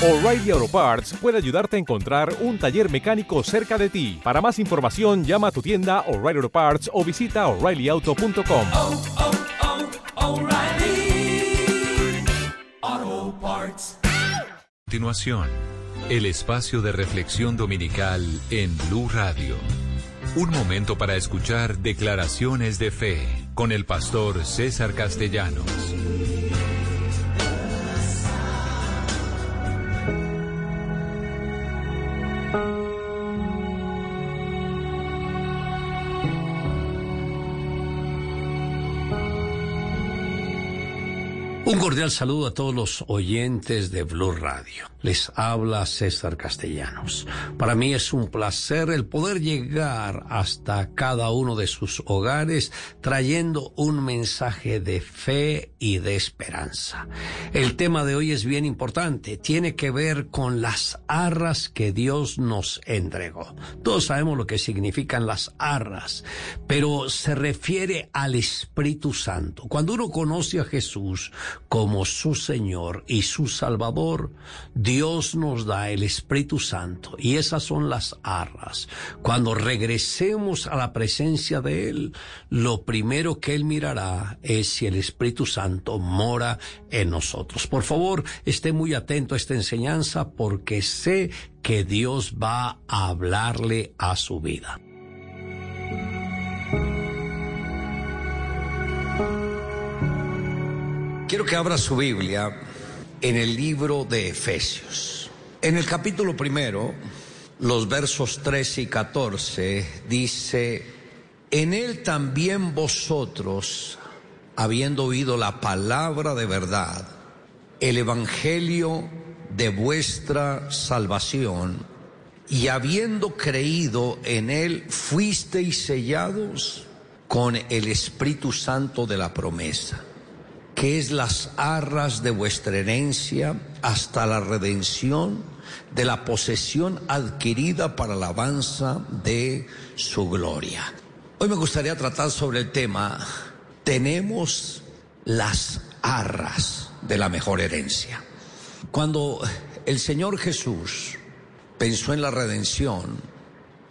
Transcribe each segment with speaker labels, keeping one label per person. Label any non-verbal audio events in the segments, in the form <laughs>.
Speaker 1: O'Reilly Auto Parts puede ayudarte a encontrar un taller mecánico cerca de ti. Para más información, llama a tu tienda O'Reilly Auto Parts o visita oreillyauto.com.
Speaker 2: oh, oh, O'Reilly Auto Parts.
Speaker 3: A continuación, el espacio de reflexión dominical en Blue Radio. Un momento para escuchar declaraciones de fe con el pastor César Castellanos.
Speaker 4: Un cordial saludo a todos los oyentes de Blue Radio. Les habla César Castellanos. Para mí es un placer el poder llegar hasta cada uno de sus hogares trayendo un mensaje de fe y de esperanza. El tema de hoy es bien importante. Tiene que ver con las arras que Dios nos entregó. Todos sabemos lo que significan las arras, pero se refiere al Espíritu Santo. Cuando uno conoce a Jesús, como su Señor y su Salvador, nos da el Espíritu Santo y esas son las arras. Cuando regresemos a la presencia de Él, lo primero que Él mirará es si el Espíritu Santo mora en nosotros. Por favor, esté muy atento a esta enseñanza porque sé que Dios va a hablarle a su vida. Quiero que abra su Biblia en el libro de Efesios. En el capítulo primero, los versos 13 y 14, dice, en él también vosotros, habiendo oído la palabra de verdad, el evangelio de vuestra salvación, y habiendo creído en él, fuisteis sellados con el Espíritu Santo de la promesa que es las arras de vuestra herencia hasta la redención de la posesión adquirida para la alabanza de su gloria. Hoy me gustaría tratar sobre el tema, tenemos las arras de la mejor herencia. Cuando el Señor Jesús pensó en la redención,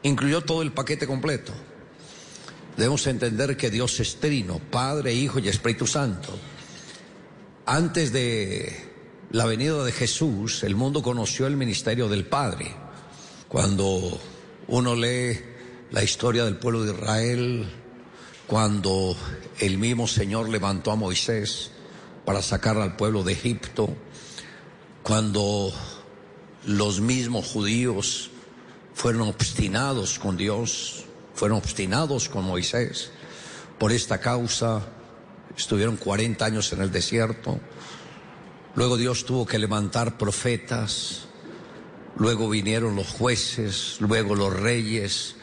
Speaker 4: incluyó todo el paquete completo. Debemos entender que Dios es trino, Padre, Hijo y Espíritu Santo. Antes de la venida de Jesús, el mundo conoció el ministerio del Padre. Cuando uno lee la historia del pueblo de Israel, cuando el mismo Señor levantó a Moisés para sacar al pueblo de Egipto, cuando los mismos judíos fueron obstinados con Dios, fueron obstinados con Moisés. Por esta causa estuvieron 40 años en el desierto. Luego Dios tuvo que levantar profetas. Luego vinieron los jueces, luego los reyes.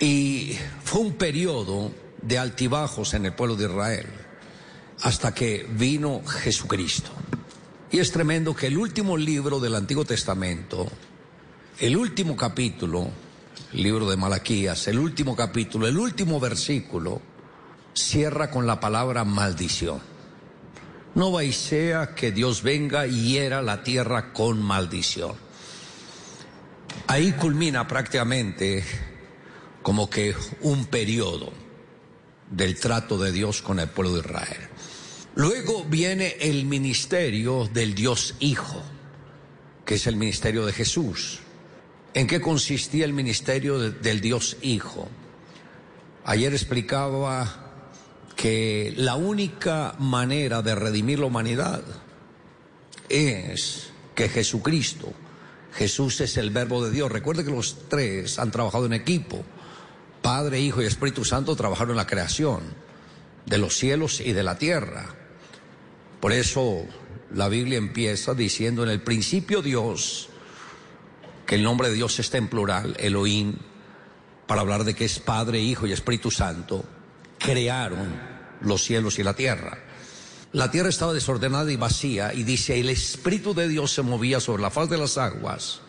Speaker 4: Y fue un periodo de altibajos en el pueblo de Israel hasta que vino Jesucristo. Y es tremendo que el último libro del Antiguo Testamento, el último capítulo, el libro de Malaquías, el último capítulo, el último versículo, cierra con la palabra maldición. No va y sea que Dios venga y hiera la tierra con maldición. Ahí culmina prácticamente como que un periodo del trato de Dios con el pueblo de Israel. Luego viene el ministerio del Dios Hijo, que es el ministerio de Jesús. ¿En qué consistía el ministerio de, del Dios Hijo? Ayer explicaba que la única manera de redimir la humanidad es que Jesucristo, Jesús es el verbo de Dios. Recuerde que los tres han trabajado en equipo. Padre, Hijo y Espíritu Santo trabajaron en la creación de los cielos y de la tierra. Por eso la Biblia empieza diciendo en el principio Dios, que el nombre de Dios está en plural, Elohim, para hablar de que es Padre, Hijo y Espíritu Santo, crearon los cielos y la tierra. La tierra estaba desordenada y vacía y dice, el Espíritu de Dios se movía sobre la faz de las aguas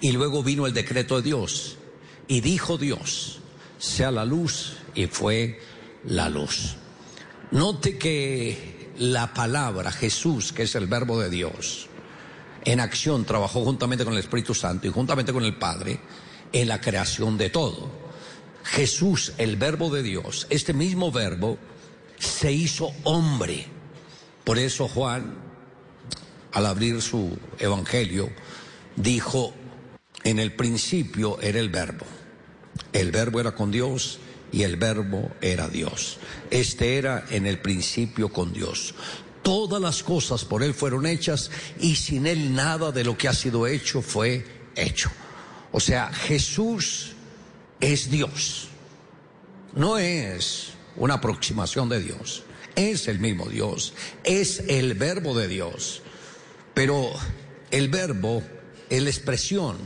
Speaker 4: y luego vino el decreto de Dios y dijo Dios, sea la luz y fue la luz. Note que la palabra Jesús, que es el verbo de Dios, en acción trabajó juntamente con el Espíritu Santo y juntamente con el Padre en la creación de todo. Jesús, el verbo de Dios, este mismo verbo se hizo hombre. Por eso Juan, al abrir su evangelio, dijo, en el principio era el verbo. El verbo era con Dios y el verbo era Dios. Este era en el principio con Dios. Todas las cosas por Él fueron hechas y sin Él nada de lo que ha sido hecho fue hecho. O sea, Jesús es Dios. No es una aproximación de Dios. Es el mismo Dios. Es el verbo de Dios. Pero el verbo es la expresión,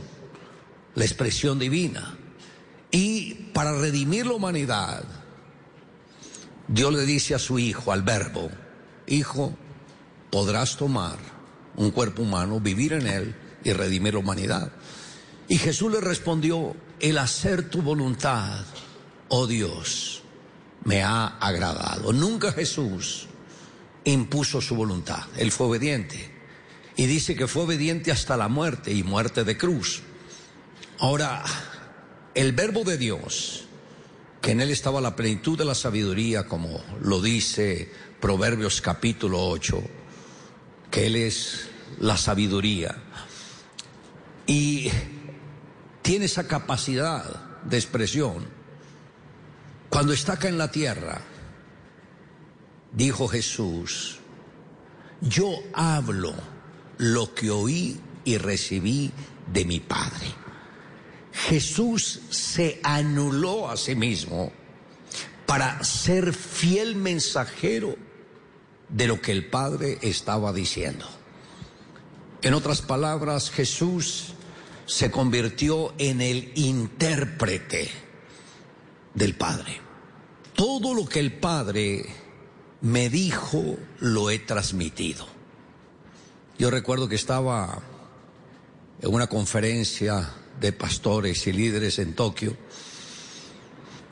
Speaker 4: la expresión divina. Y para redimir la humanidad, Dios le dice a su hijo, al verbo, hijo, podrás tomar un cuerpo humano, vivir en él y redimir la humanidad. Y Jesús le respondió, el hacer tu voluntad, oh Dios, me ha agradado. Nunca Jesús impuso su voluntad, él fue obediente. Y dice que fue obediente hasta la muerte y muerte de cruz. Ahora, el verbo de Dios, que en él estaba la plenitud de la sabiduría, como lo dice Proverbios capítulo 8, que él es la sabiduría, y tiene esa capacidad de expresión. Cuando está acá en la tierra, dijo Jesús, yo hablo lo que oí y recibí de mi Padre. Jesús se anuló a sí mismo para ser fiel mensajero de lo que el Padre estaba diciendo. En otras palabras, Jesús se convirtió en el intérprete del Padre. Todo lo que el Padre me dijo, lo he transmitido. Yo recuerdo que estaba en una conferencia de pastores y líderes en Tokio.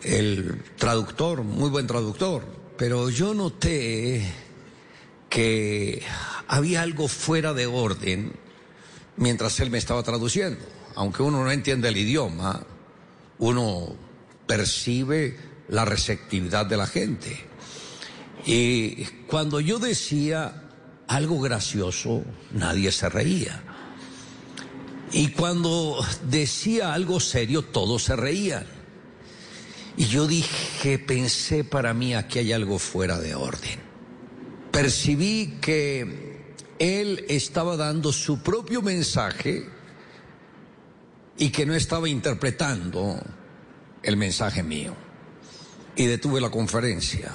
Speaker 4: El traductor, muy buen traductor, pero yo noté que había algo fuera de orden mientras él me estaba traduciendo. Aunque uno no entiende el idioma, uno percibe la receptividad de la gente. Y cuando yo decía algo gracioso, nadie se reía. Y cuando decía algo serio, todos se reían. Y yo dije, pensé para mí, aquí hay algo fuera de orden. Percibí que él estaba dando su propio mensaje y que no estaba interpretando el mensaje mío. Y detuve la conferencia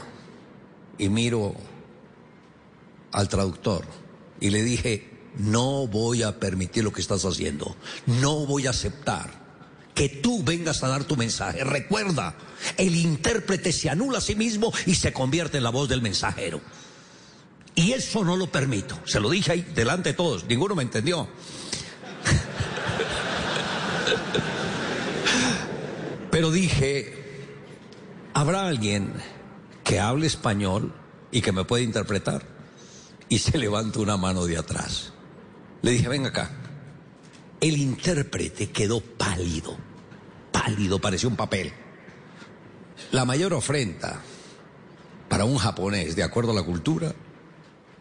Speaker 4: y miro al traductor y le dije, no voy a permitir lo que estás haciendo. No voy a aceptar que tú vengas a dar tu mensaje. Recuerda, el intérprete se anula a sí mismo y se convierte en la voz del mensajero. Y eso no lo permito. Se lo dije ahí delante de todos. Ninguno me entendió. Pero dije, ¿habrá alguien que hable español y que me pueda interpretar? Y se levanta una mano de atrás. Le dije, ven acá. El intérprete quedó pálido, pálido, parecía un papel. La mayor ofrenda para un japonés, de acuerdo a la cultura,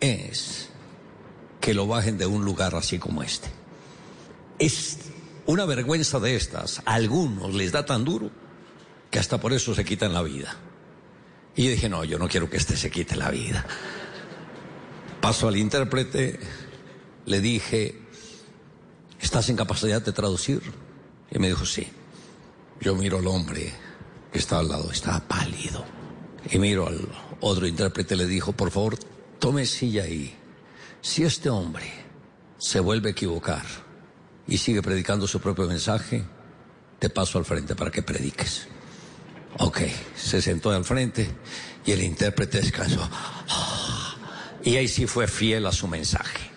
Speaker 4: es que lo bajen de un lugar así como este. Es una vergüenza de estas. A algunos les da tan duro que hasta por eso se quitan la vida. Y dije, no, yo no quiero que este se quite la vida. Paso al intérprete, le dije, ¿estás en capacidad de traducir? Y me dijo, sí. Yo miro al hombre que está al lado, estaba pálido. Y miro al otro intérprete, le dijo, por favor, tome silla ahí. si este hombre se vuelve a equivocar y sigue predicando su propio mensaje, te paso al frente para que prediques. Ok, se sentó al frente y el intérprete descansó. Y ahí sí fue fiel a su mensaje.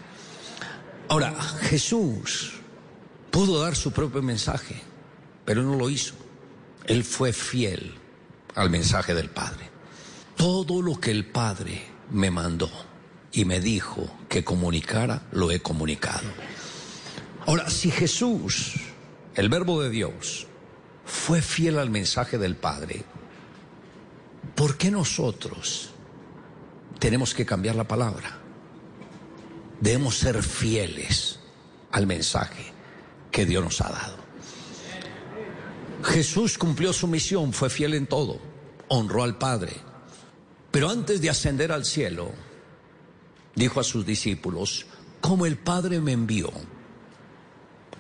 Speaker 4: Ahora, Jesús pudo dar su propio mensaje, pero no lo hizo. Él fue fiel al mensaje del Padre. Todo lo que el Padre me mandó y me dijo que comunicara, lo he comunicado. Ahora, si Jesús, el verbo de Dios, fue fiel al mensaje del Padre, ¿por qué nosotros tenemos que cambiar la palabra? Debemos ser fieles al mensaje que Dios nos ha dado. Jesús cumplió su misión, fue fiel en todo, honró al Padre, pero antes de ascender al cielo, dijo a sus discípulos, como el Padre me envió,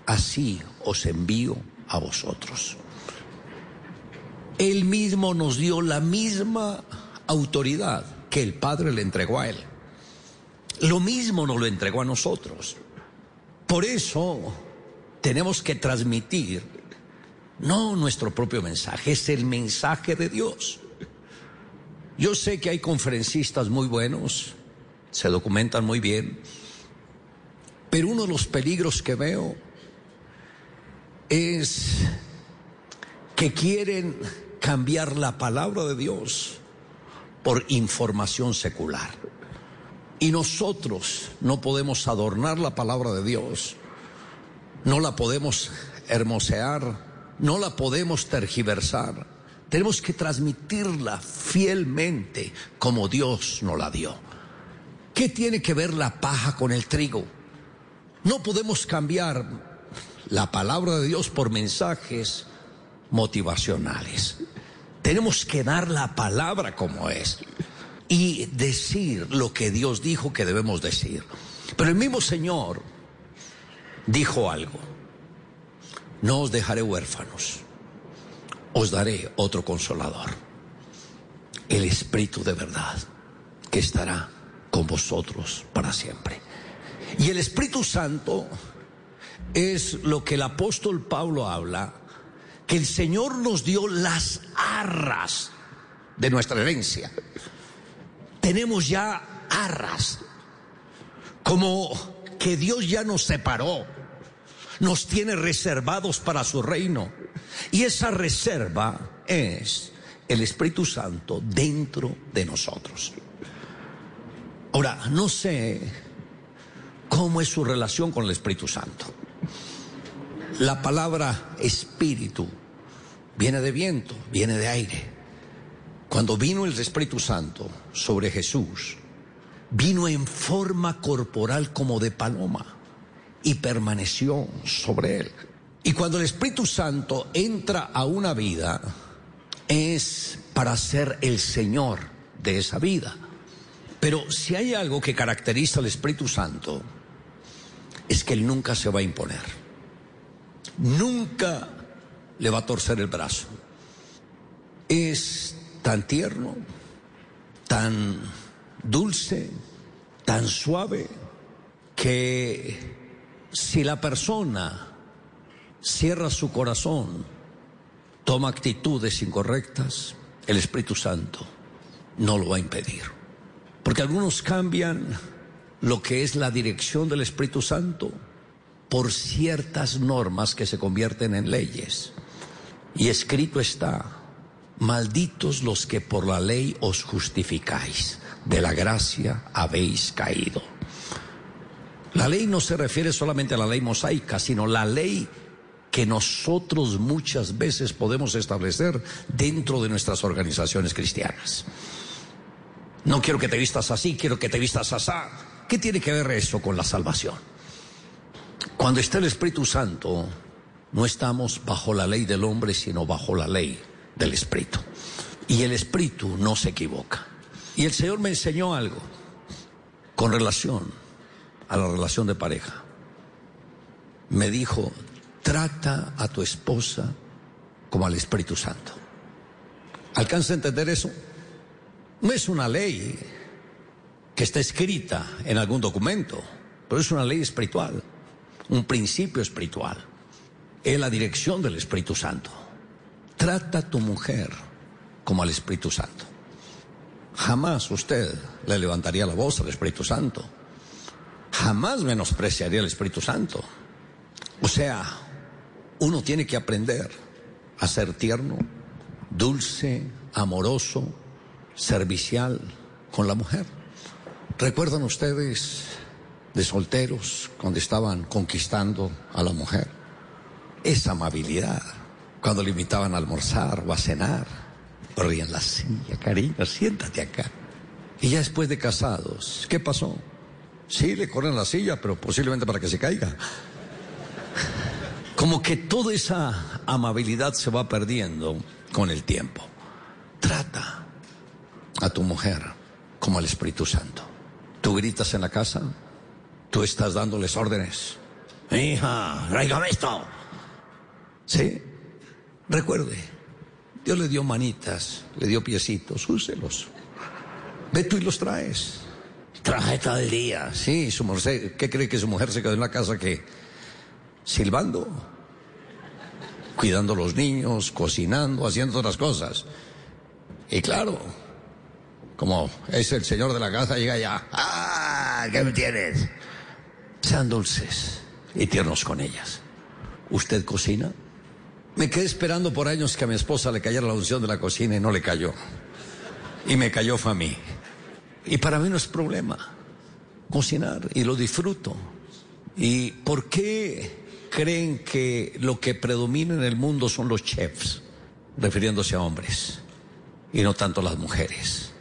Speaker 4: así os envío a vosotros. Él mismo nos dio la misma autoridad que el Padre le entregó a Él. Lo mismo nos lo entregó a nosotros. Por eso tenemos que transmitir no nuestro propio mensaje, es el mensaje de Dios. Yo sé que hay conferencistas muy buenos, se documentan muy bien, pero uno de los peligros que veo es que quieren cambiar la palabra de Dios por información secular. Y nosotros no podemos adornar la palabra de Dios, no la podemos hermosear, no la podemos tergiversar. Tenemos que transmitirla fielmente como Dios nos la dio. ¿Qué tiene que ver la paja con el trigo? No podemos cambiar la palabra de Dios por mensajes motivacionales. Tenemos que dar la palabra como es y decir lo que Dios dijo que debemos decir. Pero el mismo Señor dijo algo. No os dejaré huérfanos, os daré otro consolador, el Espíritu de verdad, que estará con vosotros para siempre. Y el Espíritu Santo es lo que el apóstol Pablo habla, que el Señor nos dio las arras de nuestra herencia. Tenemos ya arras, como que Dios ya nos separó nos tiene reservados para su reino. Y esa reserva es el Espíritu Santo dentro de nosotros. Ahora, no sé cómo es su relación con el Espíritu Santo. La palabra espíritu viene de viento, viene de aire. Cuando vino el Espíritu Santo sobre Jesús, vino en forma corporal como de paloma y permaneció sobre él. Y cuando el Espíritu Santo entra a una vida, es para ser el Señor de esa vida. Pero si hay algo que caracteriza al Espíritu Santo, es que Él nunca se va a imponer. Nunca le va a torcer el brazo. Es tan tierno, tan dulce, tan suave, que si la persona cierra su corazón, toma actitudes incorrectas, el Espíritu Santo no lo va a impedir. Porque algunos cambian lo que es la dirección del Espíritu Santo por ciertas normas que se convierten en leyes. Y escrito está, malditos los que por la ley os justificáis, de la gracia habéis caído. La ley no se refiere solamente a la ley mosaica, sino la ley que nosotros muchas veces podemos establecer dentro de nuestras organizaciones cristianas. No quiero que te vistas así, quiero que te vistas así. ¿Qué tiene que ver eso con la salvación? Cuando está el Espíritu Santo, no estamos bajo la ley del hombre, sino bajo la ley del Espíritu. Y el Espíritu no se equivoca. Y el Señor me enseñó algo con relación a la relación de pareja. Me dijo, trata a tu esposa como al Espíritu Santo. ¿Alcanza a entender eso? No es una ley que está escrita en algún documento, pero es una ley espiritual, un principio espiritual. Es la dirección del Espíritu Santo. Trata a tu mujer como al Espíritu Santo. Jamás usted le levantaría la voz al Espíritu Santo. Jamás menospreciaría al Espíritu Santo. O sea, uno tiene que aprender a ser tierno, dulce, amoroso, servicial con la mujer. ¿Recuerdan ustedes de solteros cuando estaban conquistando a la mujer? Esa amabilidad, cuando le invitaban a almorzar o a cenar, corrían la silla, cariño, siéntate acá. Y ya después de casados, ¿qué pasó? Sí, le corren la silla, pero posiblemente para que se caiga. Como que toda esa amabilidad se va perdiendo con el tiempo. Trata a tu mujer como al Espíritu Santo. Tú gritas en la casa, tú estás dándoles órdenes. Hija, tráigame esto. Sí, recuerde, Dios le dio manitas, le dio piecitos, úselos. Ve tú y los traes. Traje todo el día. Sí, su mujer, ¿qué cree que su mujer se quedó en la casa que silbando, cuidando a los niños, cocinando, haciendo otras cosas? Y claro, como es el señor de la casa, llega ya, ¡ah! ¿Qué me tienes? Sean dulces y tiernos con ellas. ¿Usted cocina? Me quedé esperando por años que a mi esposa le cayera la unción de la cocina y no le cayó. Y me cayó fue mí. Y para mí no es problema cocinar y lo disfruto. ¿Y por qué creen que lo que predomina en el mundo son los chefs, refiriéndose a hombres, y no tanto las mujeres?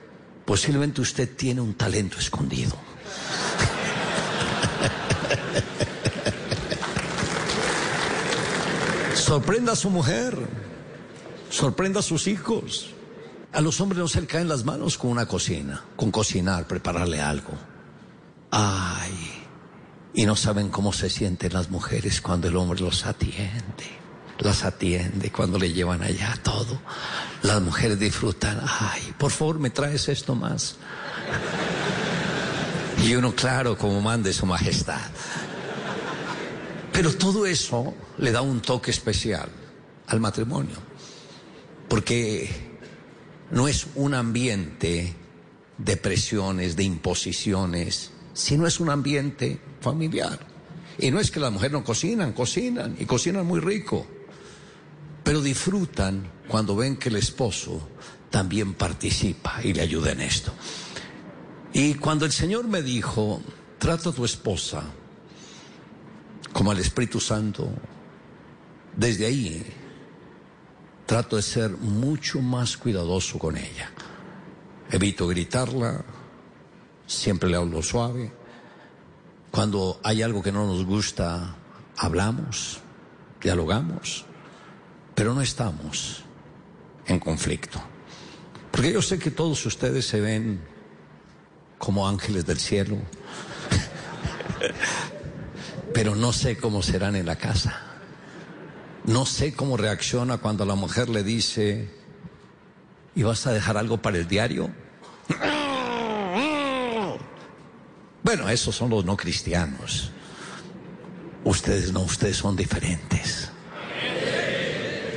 Speaker 4: Posiblemente usted tiene un talento escondido. <laughs> Sorprenda a su mujer, sorprenda a sus hijos. A los hombres no se le caen las manos con una cocina, con cocinar, prepararle algo. Ay, y no saben cómo se sienten las mujeres cuando el hombre los atiende, las atiende, cuando le llevan allá todo. Las mujeres disfrutan, ay, por favor me traes esto más. Y uno, claro, como mande su majestad. Pero todo eso le da un toque especial al matrimonio, porque no es un ambiente de presiones, de imposiciones, sino es un ambiente familiar. Y no es que las mujeres no cocinan, cocinan y cocinan muy rico, pero disfrutan cuando ven que el esposo también participa y le ayuda en esto. Y cuando el Señor me dijo, trata a tu esposa como al Espíritu Santo, desde ahí trato de ser mucho más cuidadoso con ella. Evito gritarla, siempre le hablo suave. Cuando hay algo que no nos gusta, hablamos, dialogamos, pero no estamos en conflicto. Porque yo sé que todos ustedes se ven como ángeles del cielo <laughs> pero no sé cómo serán en la casa. No sé cómo reacciona cuando la mujer le dice, ¿y vas a dejar algo para el diario? Bueno, esos son los no cristianos. Ustedes no, ustedes son diferentes.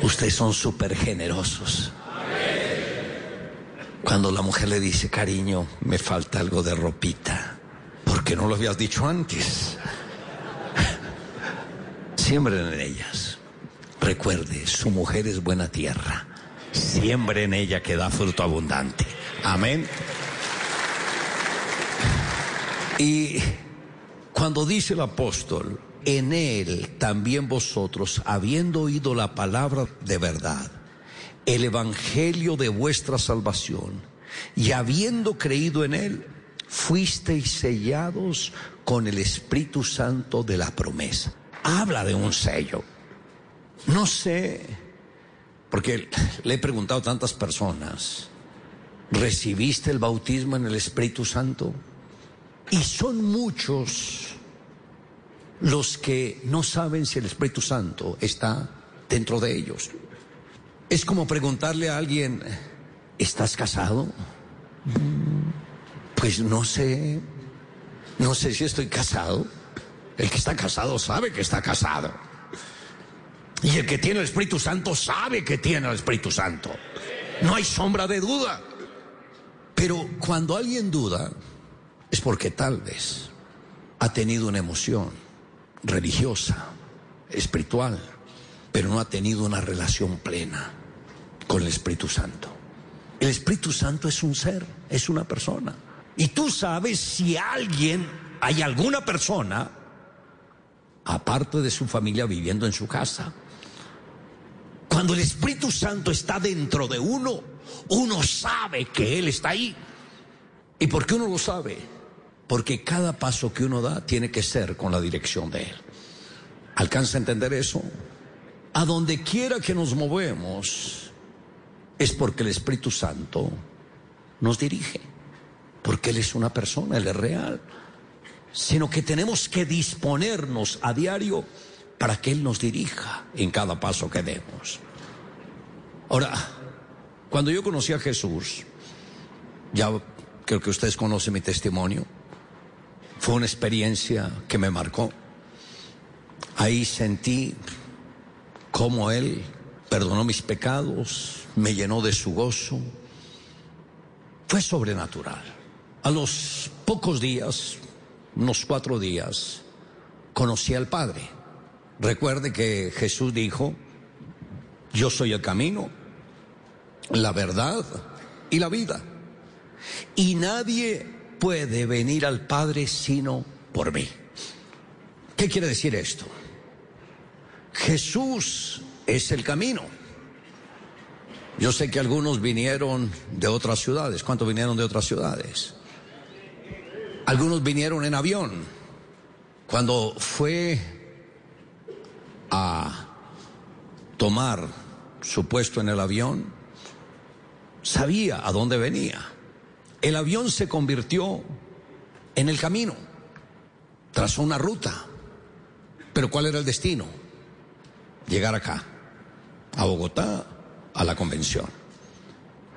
Speaker 4: Ustedes son súper generosos. Cuando la mujer le dice, cariño, me falta algo de ropita, ¿por qué no lo habías dicho antes? Siembren en ellas. Recuerde, su mujer es buena tierra. Siembre en ella que da fruto abundante. Amén. Y cuando dice el apóstol, en él también vosotros, habiendo oído la palabra de verdad, el evangelio de vuestra salvación, y habiendo creído en él, fuisteis sellados con el Espíritu Santo de la promesa habla de un sello. No sé, porque le he preguntado a tantas personas, ¿recibiste el bautismo en el Espíritu Santo? Y son muchos los que no saben si el Espíritu Santo está dentro de ellos. Es como preguntarle a alguien, ¿estás casado? Pues no sé, no sé si estoy casado. El que está casado sabe que está casado. Y el que tiene el Espíritu Santo sabe que tiene el Espíritu Santo. No hay sombra de duda. Pero cuando alguien duda, es porque tal vez ha tenido una emoción religiosa, espiritual, pero no ha tenido una relación plena con el Espíritu Santo. El Espíritu Santo es un ser, es una persona. Y tú sabes si alguien, hay alguna persona, aparte de su familia viviendo en su casa, cuando el Espíritu Santo está dentro de uno, uno sabe que Él está ahí. ¿Y por qué uno lo sabe? Porque cada paso que uno da tiene que ser con la dirección de Él. ¿Alcanza a entender eso? A donde quiera que nos movemos es porque el Espíritu Santo nos dirige, porque Él es una persona, Él es real, sino que tenemos que disponernos a diario para que Él nos dirija en cada paso que demos. Ahora, cuando yo conocí a Jesús, ya creo que ustedes conocen mi testimonio, fue una experiencia que me marcó. Ahí sentí cómo Él perdonó mis pecados, me llenó de su gozo. Fue sobrenatural. A los pocos días, unos cuatro días, conocí al Padre. Recuerde que Jesús dijo, yo soy el camino, la verdad y la vida. Y nadie puede venir al Padre sino por mí. ¿Qué quiere decir esto? Jesús es el camino. Yo sé que algunos vinieron de otras ciudades. ¿Cuántos vinieron de otras ciudades? Algunos vinieron en avión. Cuando fue a tomar su puesto en el avión, sabía a dónde venía. El avión se convirtió en el camino, trazó una ruta. Pero ¿cuál era el destino? Llegar acá, a Bogotá, a la convención.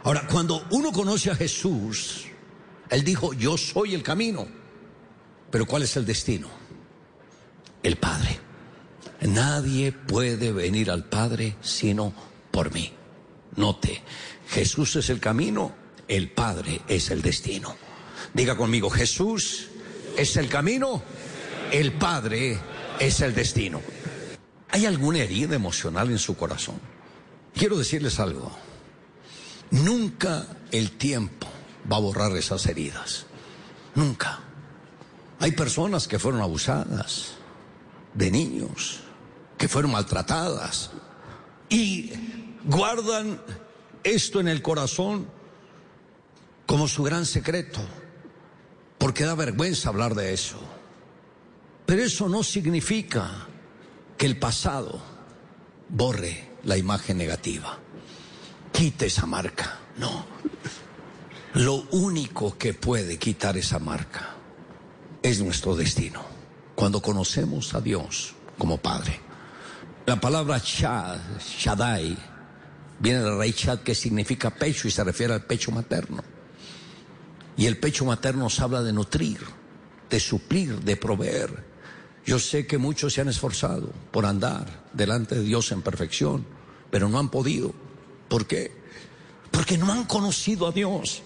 Speaker 4: Ahora, cuando uno conoce a Jesús, Él dijo, yo soy el camino. Pero ¿cuál es el destino? El Padre. Nadie puede venir al Padre sino por mí. Note, Jesús es el camino, el Padre es el destino. Diga conmigo, Jesús es el camino, el Padre es el destino. ¿Hay alguna herida emocional en su corazón? Quiero decirles algo. Nunca el tiempo va a borrar esas heridas. Nunca. Hay personas que fueron abusadas de niños, que fueron maltratadas y guardan esto en el corazón como su gran secreto, porque da vergüenza hablar de eso. Pero eso no significa que el pasado borre la imagen negativa, quite esa marca, no. Lo único que puede quitar esa marca es nuestro destino. Cuando conocemos a Dios como Padre. La palabra Shad, Shaddai, viene de la raíz que significa pecho y se refiere al pecho materno. Y el pecho materno nos habla de nutrir, de suplir, de proveer. Yo sé que muchos se han esforzado por andar delante de Dios en perfección, pero no han podido. ¿Por qué? Porque no han conocido a Dios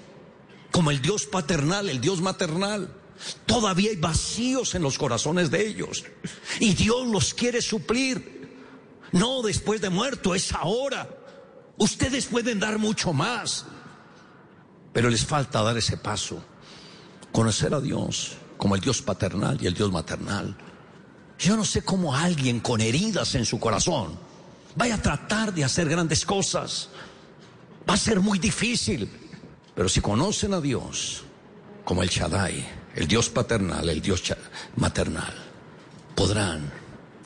Speaker 4: como el Dios paternal, el Dios maternal. Todavía hay vacíos en los corazones de ellos. Y Dios los quiere suplir. No después de muerto, es ahora. Ustedes pueden dar mucho más. Pero les falta dar ese paso. Conocer a Dios como el Dios paternal y el Dios maternal. Yo no sé cómo alguien con heridas en su corazón vaya a tratar de hacer grandes cosas. Va a ser muy difícil. Pero si conocen a Dios como el Shaddai, el Dios paternal, el Dios maternal, podrán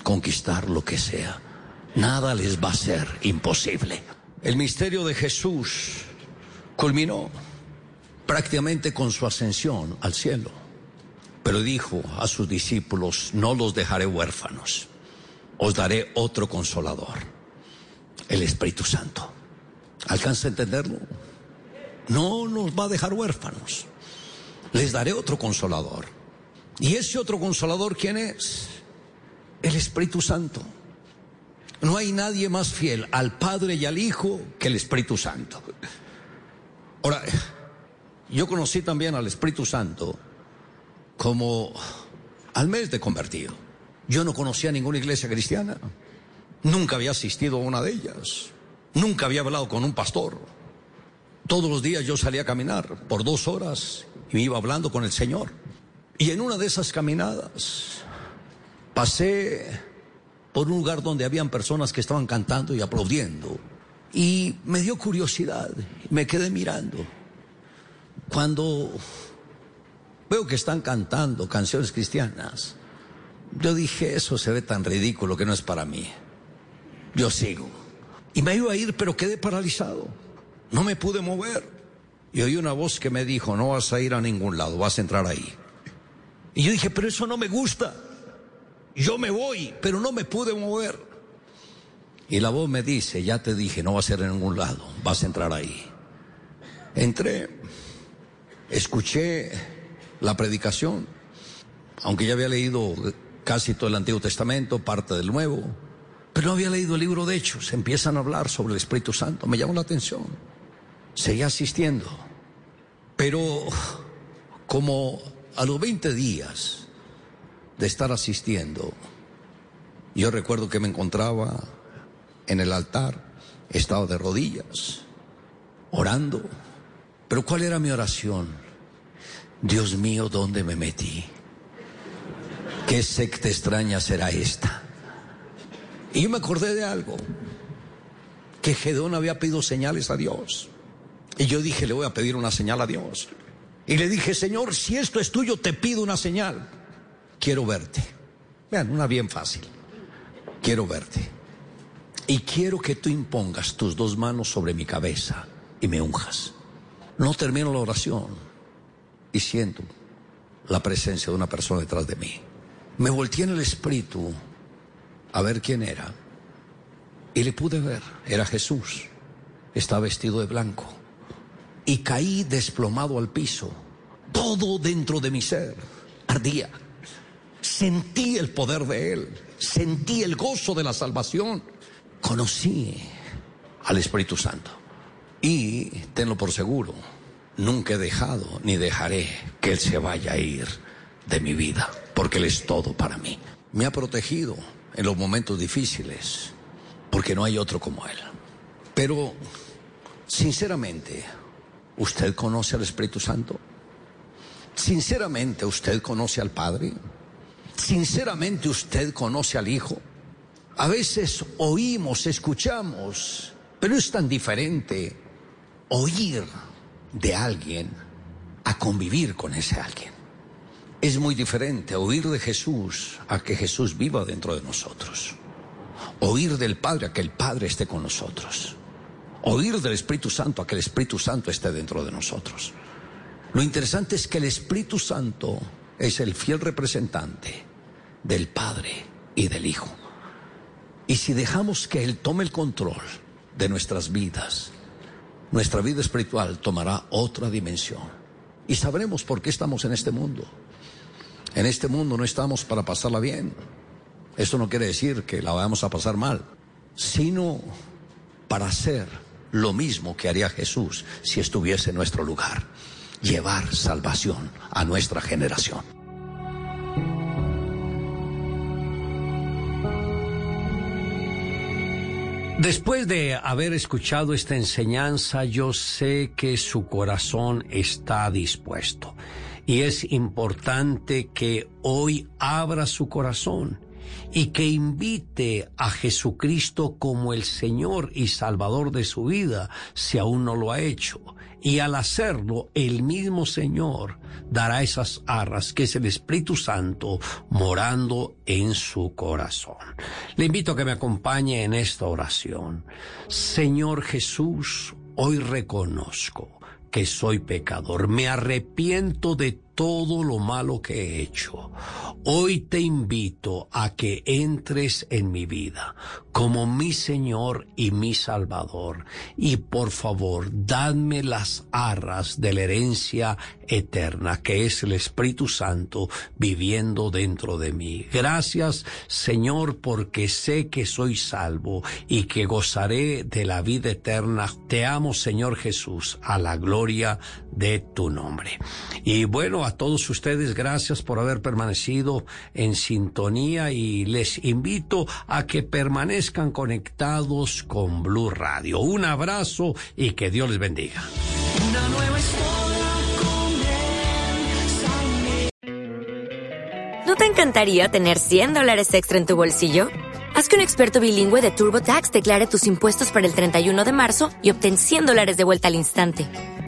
Speaker 4: conquistar lo que sea. Nada les va a ser imposible. El misterio de Jesús culminó prácticamente con su ascensión al cielo. Pero dijo a sus discípulos, no los dejaré huérfanos, os daré otro consolador, el Espíritu Santo. ¿Alcanza a entenderlo? No nos va a dejar huérfanos. les daré otro consolador. ¿Y ese otro consolador quién es? El Espíritu Santo. No hay nadie más fiel al Padre y al Hijo que el Espíritu Santo. Ahora, yo conocí también al Espíritu Santo como al mes de convertido. Yo no conocía ninguna iglesia cristiana. Nunca había asistido a una de ellas. Nunca había hablado con un pastor. Todos los días yo salía a caminar por dos horas y me iba hablando con el Señor. Y en una de esas caminadas pasé por un lugar donde habían personas que estaban cantando y aplaudiendo. Y me dio curiosidad, me quedé mirando. Cuando veo que están cantando canciones cristianas, yo dije, eso se ve tan ridículo que no es para mí. Yo sigo. Y me iba a ir, pero quedé paralizado. No me pude mover. Y oí una voz que me dijo, no vas a ir a ningún lado, vas a entrar ahí. Y yo dije, pero eso no me gusta. Yo me voy, pero no me pude mover. Y la voz me dice, ya te dije, no vas a ir a ningún lado, vas a entrar ahí. Entré, escuché la predicación, aunque ya había leído casi todo el Antiguo Testamento, parte del Nuevo, pero no había leído el libro de Hechos. Empiezan a hablar sobre el Espíritu Santo, me llamó la atención. Seguí asistiendo, pero como a los 20 días de estar asistiendo, yo recuerdo que me encontraba en el altar, estaba de rodillas, orando. Pero ¿cuál era mi oración? Dios mío, ¿dónde me metí? ¿Qué secta extraña será esta? Y yo me acordé de algo, que Gedeón había pedido señales a Dios. Y yo dije, le voy a pedir una señal a Dios. Y le dije, Señor, si esto es tuyo, te pido una señal. Quiero verte. Vean, una bien fácil. Quiero verte. Y quiero que tú impongas tus dos manos sobre mi cabeza y me unjas. No termino la oración y siento la presencia de una persona detrás de mí. Me volteé en el espíritu a ver quién era. Y le pude ver, era Jesús. Estaba vestido de blanco. Y caí desplomado al piso. Todo dentro de mi ser ardía. Sentí el poder de Él. Sentí el gozo de la salvación. Conocí al Espíritu Santo. Y tenlo por seguro, nunca he dejado ni dejaré que Él se vaya a ir de mi vida, porque Él es todo para mí. Me ha protegido en los momentos difíciles, porque no hay otro como Él. Pero, sinceramente, ¿usted conoce al Espíritu Santo? Sinceramente, ¿usted conoce al Padre? Sinceramente, ¿usted conoce al Hijo? A veces oímos, escuchamos, pero es tan diferente oír de alguien a convivir con ese alguien. Es muy diferente oír de Jesús a que Jesús viva dentro de nosotros. Oír del Padre a que el Padre esté con nosotros. Oír del Espíritu Santo a que el Espíritu Santo esté dentro de nosotros. Lo interesante es que el Espíritu Santo es el fiel representante del Padre y del Hijo. Y si dejamos que Él tome el control de nuestras vidas, nuestra vida espiritual tomará otra dimensión. Y sabremos por qué estamos en este mundo. En este mundo no estamos para pasarla bien. Esto no quiere decir que la vamos a pasar mal, sino para hacer lo mismo que haría Jesús si estuviese en nuestro lugar. Llevar salvación a nuestra generación.
Speaker 5: Después de haber escuchado esta enseñanza, yo sé que su corazón está dispuesto. Y es importante que hoy abra su corazón y que invite a Jesucristo como el Señor y Salvador de su vida, si aún no lo ha hecho. Y al hacerlo, el mismo Señor dará esas arras, que es el Espíritu Santo, morando en su corazón. Le invito a que me acompañe en esta oración. Señor Jesús, hoy reconozco que soy pecador. Me arrepiento de
Speaker 4: todo lo malo que he hecho. Hoy te invito a que entres en mi vida como mi Señor y mi Salvador. Y por favor, dadme las arras de la herencia eterna, que es el Espíritu Santo viviendo dentro de mí. Gracias, Señor, porque sé que soy salvo y que gozaré de la vida eterna. Te amo, Señor Jesús, a la gloria de tu nombre. Y bueno, a todos ustedes, gracias por haber permanecido en sintonía y les invito a que permanezcan conectados con Blue Radio. Un abrazo y que Dios les bendiga.
Speaker 6: Una nueva historia
Speaker 7: ¿No te encantaría tener 100 dólares extra en tu bolsillo? Haz que un experto bilingüe de TurboTax declare tus impuestos para el 31 de marzo y obtén 100 dólares de vuelta al instante.